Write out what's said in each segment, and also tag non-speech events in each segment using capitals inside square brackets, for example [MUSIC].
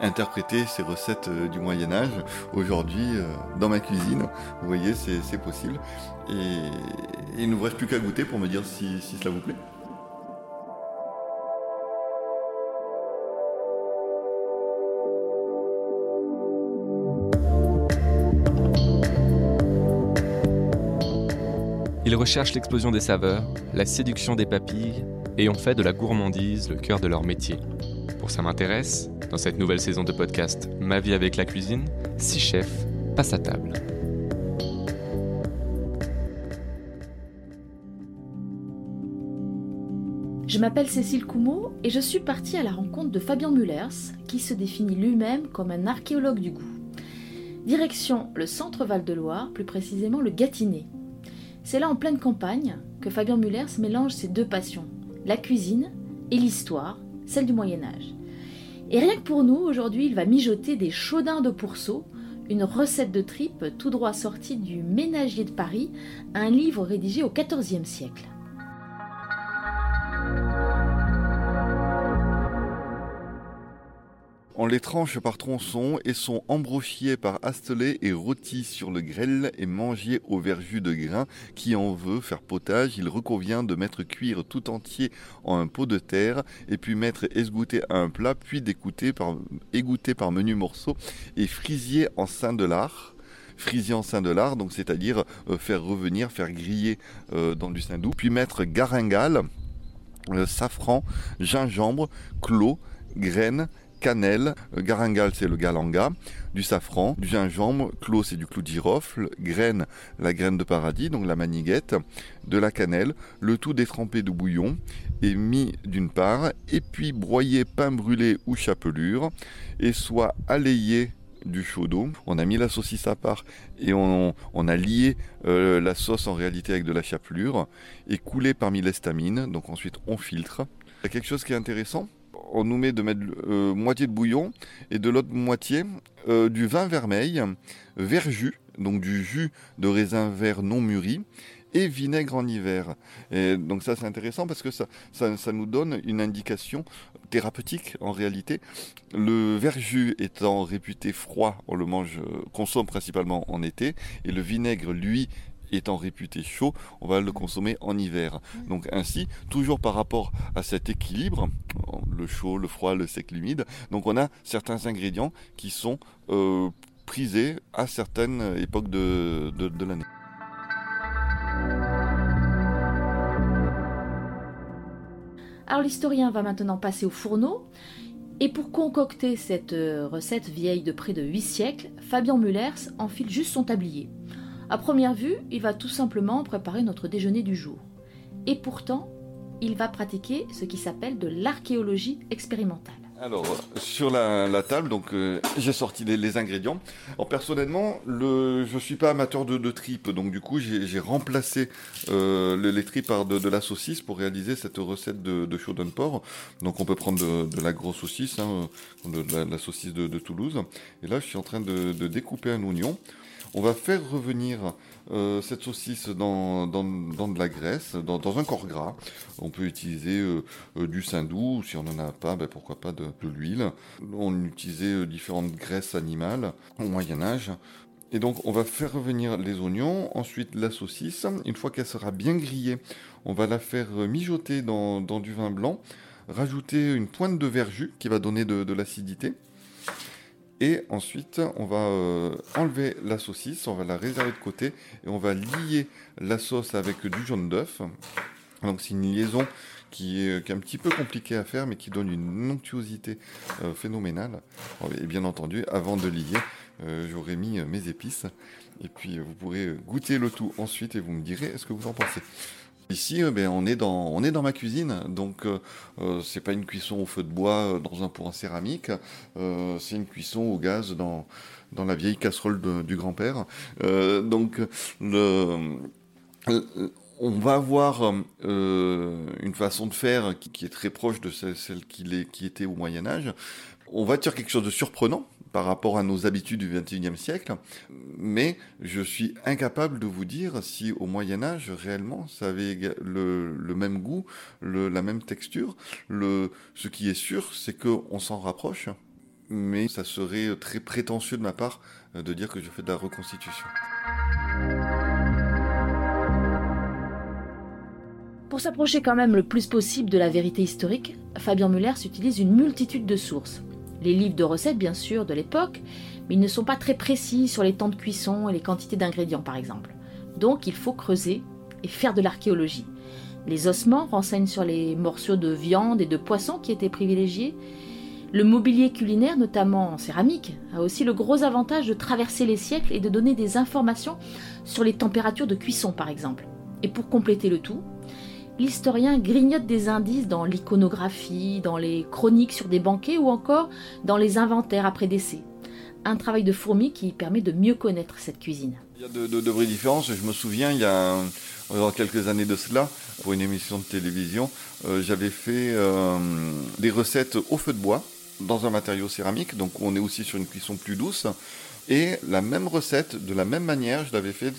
interpréter ces recettes du Moyen Âge aujourd'hui dans ma cuisine. Vous voyez, c'est possible. Et, il ne vous reste plus qu'à goûter pour me dire si, si cela vous plaît. Ils recherchent l'explosion des saveurs, la séduction des papilles et ont fait de la gourmandise le cœur de leur métier. Pour ça m'intéresse, dans cette nouvelle saison de podcast Ma vie avec la cuisine, six chefs passent à table. Je m'appelle Cécile Coumeau et je suis partie à la rencontre de Fabien Mullers, qui se définit lui-même comme un archéologue du goût. Direction le centre Val-de-Loire, plus précisément le Gâtinais, c'est là en pleine campagne que Fabien Mullers mélange ses deux passions, la cuisine et l'histoire, celle du Moyen Âge. Et rien que pour nous, aujourd'hui, il va mijoter des chaudins de pourceau, une recette de tripe tout droit sortie du Ménagier de Paris, un livre rédigé au XIVe siècle. On les tranche par tronçons et sont embrochiés par astelés et rôtis sur le grêle et mangés au verjus de grain. Qui en veut faire potage, il reconvient de mettre cuire tout entier en un pot de terre et puis mettre esgoutter à un plat, puis d'écouter par, égoutter par menus morceaux et frisier en sein de lard frisier en sein de lard, donc c'est-à-dire euh, faire revenir, faire griller euh, dans du sein doux, puis mettre garingale, euh, safran, gingembre, clos, graines cannelle, euh, garingal c'est le galanga, du safran, du gingembre, clos c'est du clou de girofle, graine, la graine de paradis, donc la maniguette, de la cannelle, le tout détrempé de bouillon et mis d'une part, et puis broyé pain brûlé ou chapelure, et soit alayé du chaudon. On a mis la saucisse à part et on, a lié euh, la sauce en réalité avec de la chapelure et coulé parmi l'estamine. Donc ensuite on filtre. Il y a quelque chose qui est intéressant, on nous met de mettre euh, moitié de bouillon et de l'autre moitié euh, du vin vermeil, verjus, donc du jus de raisin vert non mûri et vinaigre en hiver. Et donc ça c'est intéressant parce que ça, ça, nous donne une indication thérapeutique en réalité. Le verjus étant réputé froid, on le mange, euh, consomme principalement en été, et le vinaigre, lui, étant réputé chaud, on va le consommer en hiver. Donc ainsi, toujours par rapport à cet équilibre, le chaud, le froid, le sec, l'humide, donc on a certains ingrédients qui sont euh, prisés à certaines époques de, de l'année. Alors l'historien va maintenant passer au fourneau. Et pour concocter cette euh, recette vieille de près de 8 siècles, Fabien Mullers enfile juste son tablier. À première vue, il va tout simplement préparer notre déjeuner du jour. Et pourtant, il va pratiquer ce qui s'appelle de l'archéologie expérimentale. Alors, sur la, table, donc euh, j'ai sorti les, ingrédients. Alors, personnellement, le, je suis pas amateur de, tripes, donc du coup, j'ai remplacé euh, les tripes par de, la saucisse pour réaliser cette recette de, de. Donc, on peut prendre de, la grosse saucisse, hein, de, la, saucisse de, Toulouse. Et là, je suis en train de découper un oignon. On va faire revenir euh, cette saucisse dans, de la graisse, dans, un corps gras. On peut utiliser euh, euh, du saindoux, si on n'en a pas, ben, pourquoi pas de, l'huile. On utilisait différentes graisses animales au Moyen Âge. Et donc on va faire revenir les oignons, ensuite la saucisse. Une fois qu'elle sera bien grillée, on va la faire mijoter dans, du vin blanc, rajouter une pointe de verjus qui va donner de l'acidité. Et ensuite, on va euh, enlever la saucisse, on va la réserver de côté et on va lier la sauce avec du jaune d'œuf. Donc c'est une liaison qui est, un petit peu compliquée à faire, mais qui donne une onctuosité euh, phénoménale. Et bien entendu, avant de lier, euh, j'aurais mis mes épices. Et puis vous pourrez goûter le tout ensuite et vous me direz ce que vous en pensez. Ici, euh, ben, on, est dans, on est dans ma cuisine, donc euh, euh, c'est pas une cuisson au feu de bois dans un pot en céramique, c'est une cuisson au gaz dans, dans la vieille casserole du grand-père. donc on va avoir une façon de faire qui, est très proche de celle, celle qui, qui était au Moyen Âge. On va dire quelque chose de surprenant, par rapport à nos habitudes du XXIe siècle, mais je suis incapable de vous dire si au Moyen Âge réellement ça avait le, même goût, la même texture. Ce qui est sûr, c'est qu'on s'en rapproche, mais ça serait très prétentieux de ma part de dire que je fais de la reconstitution. Pour s'approcher quand même le plus possible de la vérité historique, Fabien Muller utilise une multitude de sources. Les livres de recettes, bien sûr, de l'époque, mais ils ne sont pas très précis sur les temps de cuisson et les quantités d'ingrédients, par exemple. Donc il faut creuser et faire de l'archéologie. Les ossements renseignent sur les morceaux de viande et de poisson qui étaient privilégiés. Le mobilier culinaire, notamment en céramique, a aussi le gros avantage de traverser les siècles et de donner des informations sur les températures de cuisson, par exemple. Et pour compléter le tout, l'historien grignote des indices dans l'iconographie, dans les chroniques sur des banquets ou encore dans les inventaires après décès. Un travail de fourmi qui permet de mieux connaître cette cuisine. Il y a de, vraies différences. Je me souviens, il y a quelques années de cela, pour une émission de télévision, euh, j'avais fait euh, des recettes au feu de bois dans un matériau céramique. Donc on est aussi sur une cuisson plus douce. Et la même recette, de la même manière, je l'avais fait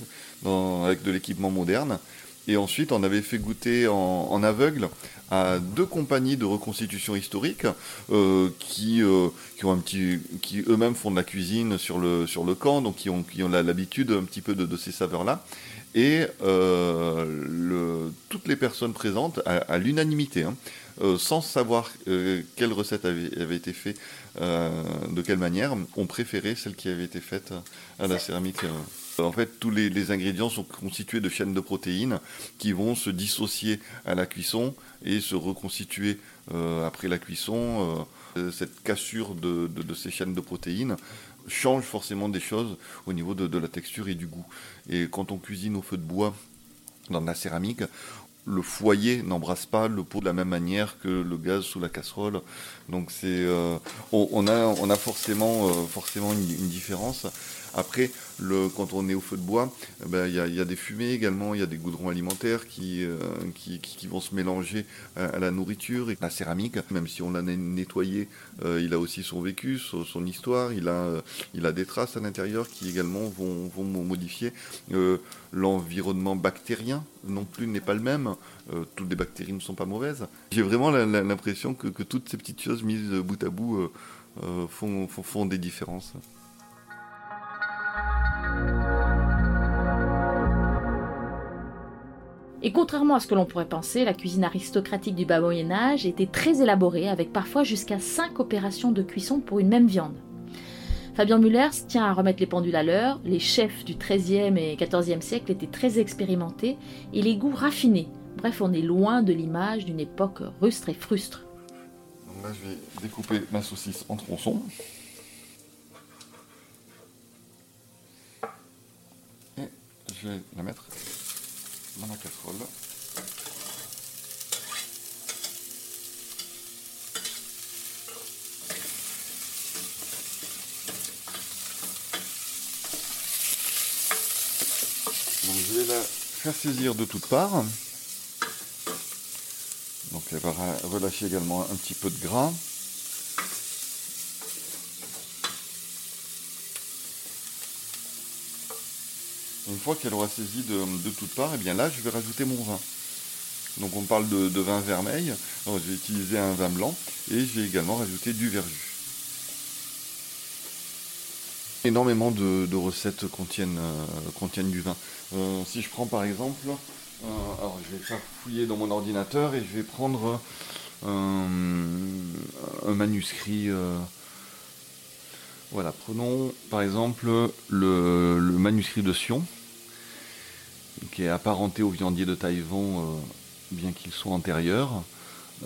avec de l'équipement moderne. Et ensuite, on avait fait goûter en, aveugle à deux compagnies de reconstitution historique euh, qui, euh, qui, ont un petit, qui eux-mêmes font de la cuisine sur le, sur le camp, donc qui ont, qui ont l'habitude un petit peu de, ces saveurs-là. Et euh, le, toutes les personnes présentes, à, l'unanimité, hein, sans savoir quelle recette avait, avait été faite, de quelle manière, ont préféré celle qui avait été faite à la céramique. En fait, tous les, ingrédients sont constitués de chaînes de protéines qui vont se dissocier à la cuisson et se reconstituer euh, après la cuisson. Euh, cette cassure de, ces chaînes de protéines change forcément des choses au niveau de, la texture et du goût. Et quand on cuisine au feu de bois dans de la céramique, le foyer n'embrasse pas le pot de la même manière que le gaz sous la casserole. Donc euh, on, a, forcément une différence. Après, quand on est au feu de bois, eh ben, il y, a, des fumées également, il y a des goudrons alimentaires qui, euh, vont se mélanger à, la nourriture. Et la céramique, même si on l'a nettoyé, euh, il a aussi son vécu, son, histoire, il a, euh, il a des traces à l'intérieur qui également vont, modifier. L'environnement bactérien non plus n'est pas le même. toutes les bactéries ne sont pas mauvaises. J'ai vraiment l'impression que, toutes ces petites choses mises bout à bout font des différences. Et contrairement à ce que l'on pourrait penser, la cuisine aristocratique du bas Moyen Âge était très élaborée, avec parfois jusqu'à 5 opérations de cuisson pour une même viande. Fabien Müller tient à remettre les pendules à l'heure, les chefs du XIIIe et XIVe siècle étaient très expérimentés et les goûts raffinés. Bref, on est loin de l'image d'une époque rustre et frustre. là, je vais découper ma saucisse en tronçons. Et je vais la mettre dans la casserole. Je vais la faire saisir de toutes parts. Donc elle va relâcher également un petit peu de gras. Une fois qu'elle aura saisi de, toutes parts, et eh bien là, je vais rajouter mon vin. Donc on parle de, vin vermeil. je vais utiliser un vin blanc et je vais également rajouter du verjus. Énormément de, recettes contiennent, euh, du vin. Euh, si je prends par exemple, euh, alors je vais faire fouiller dans mon ordinateur et je vais prendre un, manuscrit. voilà, prenons par exemple le manuscrit de Sion qui est apparenté au viandier de Taïwan, euh, bien qu'il soit antérieur.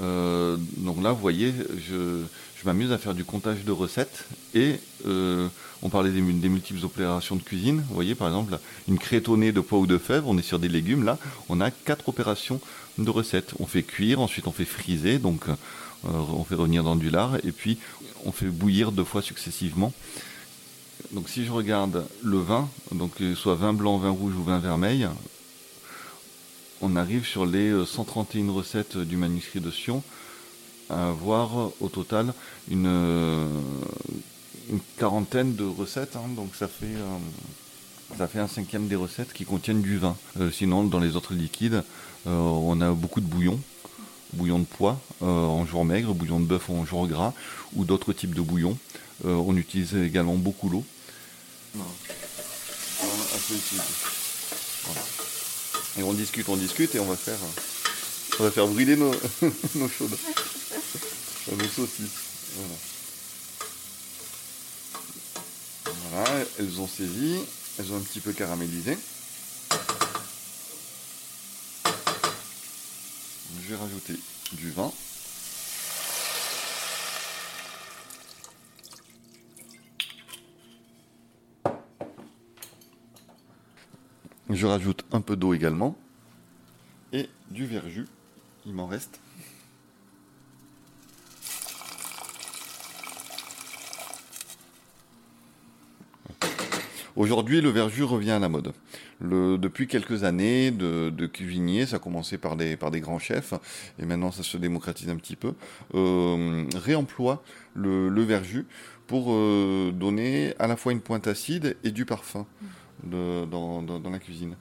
Euh, donc là, vous voyez, je, m'amuse à faire du comptage de recettes et euh, on parlait des, multiples opérations de cuisine. Vous voyez, par exemple, une crétonnée de pois ou de fèves, on est sur des légumes. Là, on a quatre opérations de recettes. On fait cuire, ensuite on fait friser, donc on fait revenir dans du lard et puis on fait bouillir deux fois successivement. Donc si je regarde le vin, donc soit vin blanc, vin rouge ou vin vermeil, on arrive sur les 131 euh, recettes du manuscrit de Sion à avoir au total une, euh, quarantaine de recettes. Hein. donc ça fait, euh, ça fait un cinquième des recettes qui contiennent du vin. sinon, dans les autres liquides, on a beaucoup de bouillon. bouillon de pois en jour maigre, bouillon de bœuf en jour gras, ou d'autres types de bouillons. on utilise également beaucoup l'eau. Et on discute, on discute et on va faire, on va faire brûler nos, [LAUGHS] nos chaudes, nos saucisses. Voilà. elles ont saisi, elles ont un petit peu caramélisé. Je vais rajouter du vin. Je rajoute un peu d'eau également. Et du verjus. Il m'en reste. Aujourd'hui, le verjus revient à la mode. depuis quelques années de, cuisiniers, ça a commencé par des, par des grands chefs, et maintenant ça se démocratise un petit peu, euh, réemploie le, le verjus pour euh, donner à la fois une pointe acide et du parfum dans, la cuisine.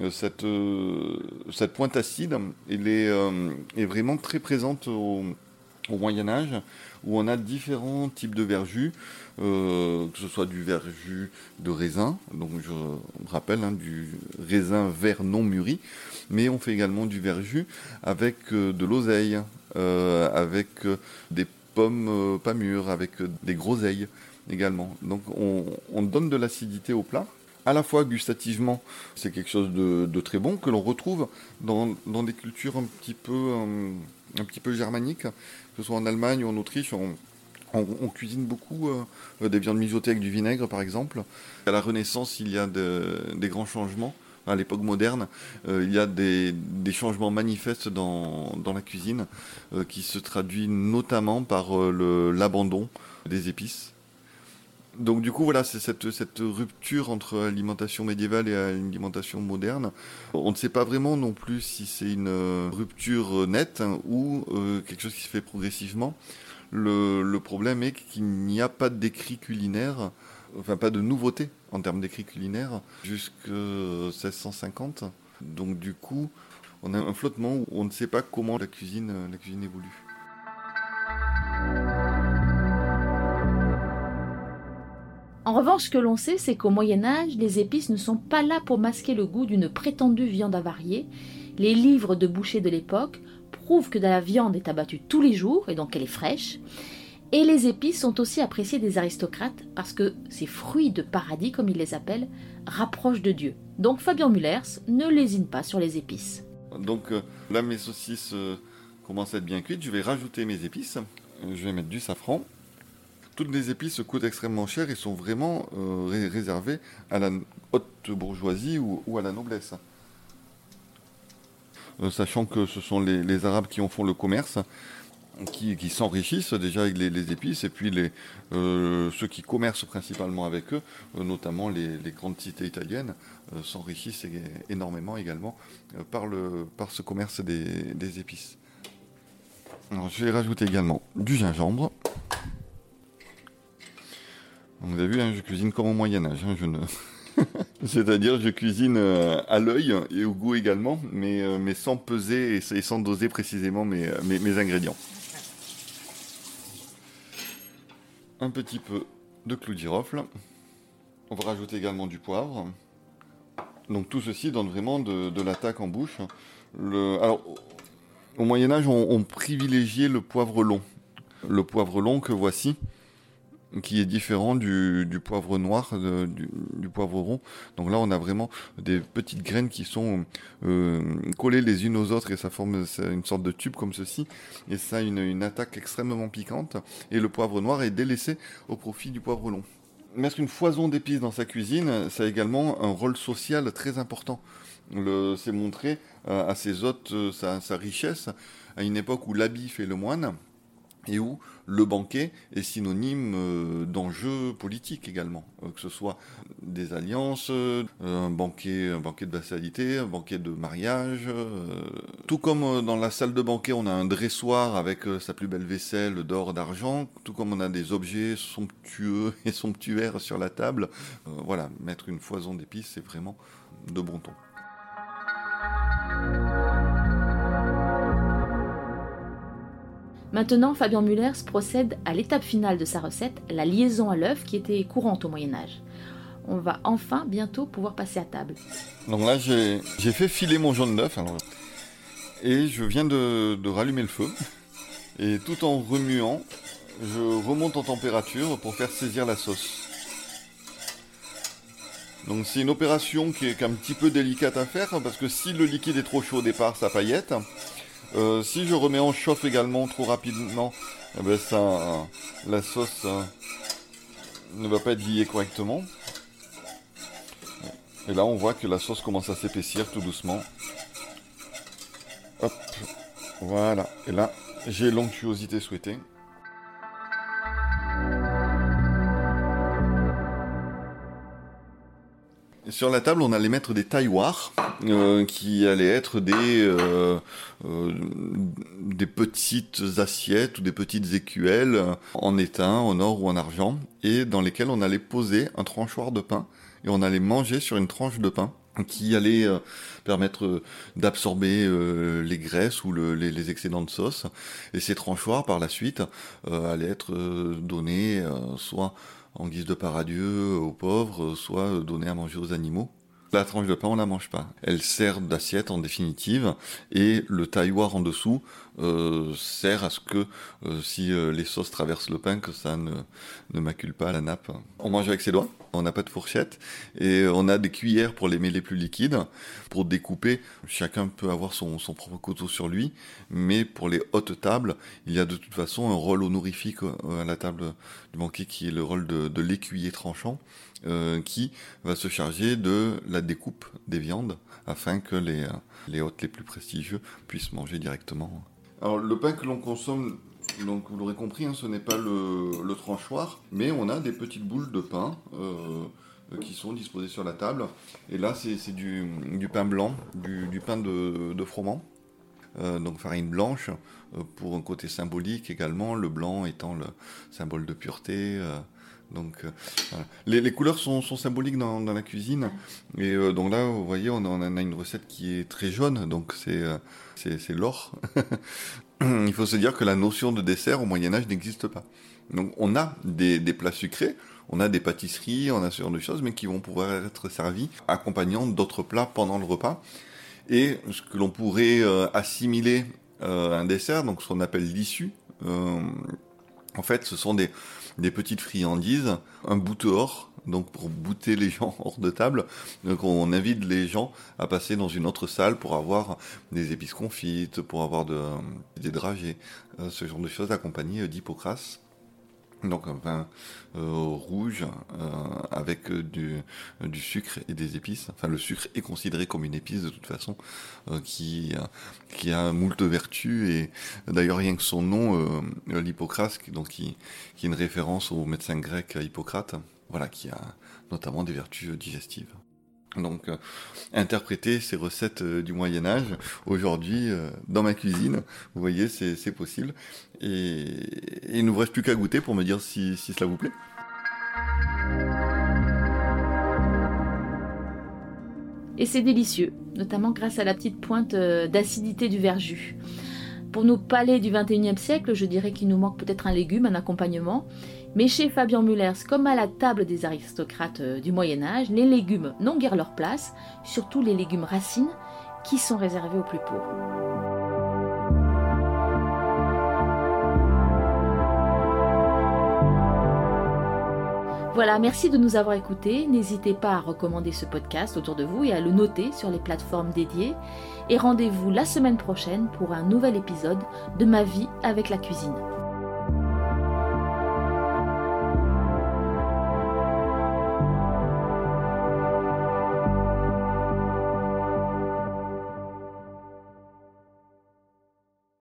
Euh, cette, euh, cette pointe acide, elle est, euh, vraiment très présente au, Moyen Âge, où on a différents types de verjus, que ce soit du verjus de raisin, donc je rappelle, hein, du raisin vert non mûri, mais on fait également du verjus avec de l'oseille, avec des pommes pas mûres, avec des groseilles également. Donc on, on donne de l'acidité au plat à la fois gustativement, c'est quelque chose de, très bon que l'on retrouve dans, des cultures un petit peu, euh, un, petit peu germaniques, que ce soit en Allemagne ou en Autriche. On, cuisine beaucoup euh, des viandes mijotées avec du vinaigre, par exemple. À la Renaissance, il y a des grands changements. À l'époque moderne, euh, il y a des, changements manifestes dans, la cuisine qui se traduit notamment par l'abandon des épices donc du coup, voilà, c'est cette, rupture entre alimentation médiévale et alimentation moderne. On ne sait pas vraiment non plus si c'est une euh, rupture nette hein, ou euh, quelque chose qui se fait progressivement. Le, problème est qu'il n'y a pas d'écrit culinaire, enfin pas de nouveauté en termes d'écrit culinaire jusqu'à 1650. Donc du coup, on a un flottement où on ne sait pas comment la cuisine, la cuisine évolue. En revanche, ce que l'on sait, c'est qu'au Moyen Âge, les épices ne sont pas là pour masquer le goût d'une prétendue viande avariée. Les livres de boucher de l'époque prouvent que la viande est abattue tous les jours, et donc elle est fraîche. Et les épices sont aussi appréciées des aristocrates parce que ces fruits de paradis, comme ils les appellent, rapprochent de Dieu. Donc Fabien Mullers ne lésine pas sur les épices. Donc euh, là, mes saucisses euh, commencent à être bien cuites. Je vais rajouter mes épices. Je vais mettre du safran toutes les épices coûtent extrêmement cher et sont vraiment euh, réservées à la haute bourgeoisie ou, à la noblesse. Euh, sachant que ce sont les, Arabes qui en font le commerce, qui, s'enrichissent déjà avec les, épices, et puis les, euh, ceux qui commercent principalement avec eux, notamment les, grandes cités italiennes, s'enrichissent énormément également par, le, par ce commerce des, épices. je vais rajouter également du gingembre. Vous avez vu, hein, je cuisine comme au Moyen Âge. Hein. [LAUGHS] C'est-à-dire, je cuisine euh, à l'œil et au goût également, mais, euh, sans peser et sans doser précisément mes, euh, mes, ingrédients. Un petit peu de clou de girofle. On va rajouter également du poivre. Donc tout ceci donne vraiment de, l'attaque en bouche. Alors, au Moyen Âge, on privilégiait le poivre long. Le poivre long que voici qui est différent du, poivre noir, du, poivre rond. Donc là, on a vraiment des petites graines qui sont euh, collées les unes aux autres et ça forme une sorte de tube comme ceci. Et ça a une, attaque extrêmement piquante. Et le poivre noir est délaissé au profit du poivre long. Mettre une foison d'épices dans sa cuisine, ça a également un rôle social très important. C'est montrer euh, à ses hôtes euh, sa, sa richesse à une époque où l'habit fait le moine et où le banquet est synonyme euh, d'enjeux politiques également, euh, que ce soit des alliances, euh, un banquet, un banquet de vassalité, un banquet de mariage. Tout comme dans la salle de banquet, on a un dressoir avec sa plus belle vaisselle d'or, d'argent, tout comme on a des objets somptueux [LAUGHS] et somptuaires sur la table. Voilà, mettre une foison d'épices, c'est vraiment de bon ton. Maintenant, Fabien Mullers procède à l'étape finale de sa recette, la liaison à l'œuf qui était courante au Moyen Âge. On va enfin bientôt pouvoir passer à table. Donc là, j'ai fait filer mon jaune d'œuf. Et je viens de rallumer le feu. Et tout en remuant, je remonte en température pour faire saisir la sauce. Donc c'est une opération qui est un petit peu délicate à faire parce que si le liquide est trop chaud au départ, ça paillette. Euh, si je remets en chauffe également trop rapidement, eh ben ça, la sauce euh, ne va pas être liée correctement. Et là, on voit que la sauce commence à s'épaissir tout doucement. Hop, voilà. Et là, j'ai l'onctuosité souhaitée. Sur la table, on allait mettre des tailloirs euh, qui allaient être des, euh, euh, des petites assiettes ou des petites écuelles en étain, en or ou en argent, et dans lesquelles on allait poser un tranchoir de pain et on allait manger sur une tranche de pain qui allait permettre d'absorber les graisses ou les, excédents de sauce. Et ces tranchoirs, par la suite, allaient être donnés soit en guise de paradieu aux pauvres, soit donner à manger aux animaux. La tranche de pain, on la mange pas. Elle sert d'assiette en définitive, et le tailloir en dessous euh, sert à ce que euh, si euh, les sauces traversent le pain, que ça ne, macule pas la nappe. On mange avec ses doigts, on n'a pas de fourchette, et on a des cuillères pour les mêler plus liquides, pour découper. Chacun peut avoir son, propre couteau sur lui, mais pour les hautes tables, il y a de toute façon un rôle honorifique à la table du banquet qui est le rôle de l'écuyer tranchant. Euh, qui va se charger de la découpe des viandes afin que les, euh, les hôtes les plus prestigieux puissent manger directement. Alors le pain que l'on consomme, donc vous l'aurez compris, hein, ce n'est pas le, tranchoir, mais on a des petites boules de pain. Euh, qui sont disposées sur la table. Et là, c'est du, pain blanc, du, pain de, de froment. donc farine blanche, pour un côté symbolique également, le blanc étant le symbole de pureté, donc, euh, les, couleurs sont, symboliques dans, la cuisine. Et euh, donc là, vous voyez, on, a une recette qui est très jaune, donc c'est euh, l'or. [LAUGHS] Il faut se dire que la notion de dessert au Moyen Âge n'existe pas. Donc on a des, plats sucrés, on a des pâtisseries, on a ce genre de choses, mais qui vont pouvoir être servis accompagnant d'autres plats pendant le repas. Et ce que l'on pourrait assimiler un dessert, donc ce qu'on appelle l'issue, en fait, ce sont des, petites friandises, un bouteur, donc pour bouter les [LAUGHS] gens hors de table. Donc on invite les gens à passer dans une autre salle pour avoir des épices confites, pour avoir de, des dragées, euh, ce genre de choses accompagnées d'Hippocrate donc un vin euh, rouge euh, avec du, du, sucre et des épices. Enfin, le sucre est considéré comme une épice de toute façon, euh, qui, qui a moult vertus et d'ailleurs rien que son nom, l'Hippocrate, donc qui, qui est une référence au médecin grec Hippocrate, voilà, qui a notamment des vertus digestives. Donc, euh, interpréter ces recettes euh, du Moyen Âge aujourd'hui euh, dans ma cuisine, vous voyez, c'est possible. Et, il ne vous reste plus qu'à goûter pour me dire si, si cela vous plaît. Et c'est délicieux, notamment grâce à la petite pointe d'acidité du verjus. Pour nos palais du 21e siècle, je dirais qu'il nous manque peut-être un légume, un accompagnement. Mais chez Fabien Mullers, comme à la table des aristocrates euh, du Moyen Âge, les légumes n'ont guère leur place, surtout les légumes racines, qui sont réservés aux plus pauvres. Voilà, merci de nous avoir écoutés. N'hésitez pas à recommander ce podcast autour de vous et à le noter sur les plateformes dédiées. Et rendez-vous la semaine prochaine pour un nouvel épisode de Ma vie avec la cuisine.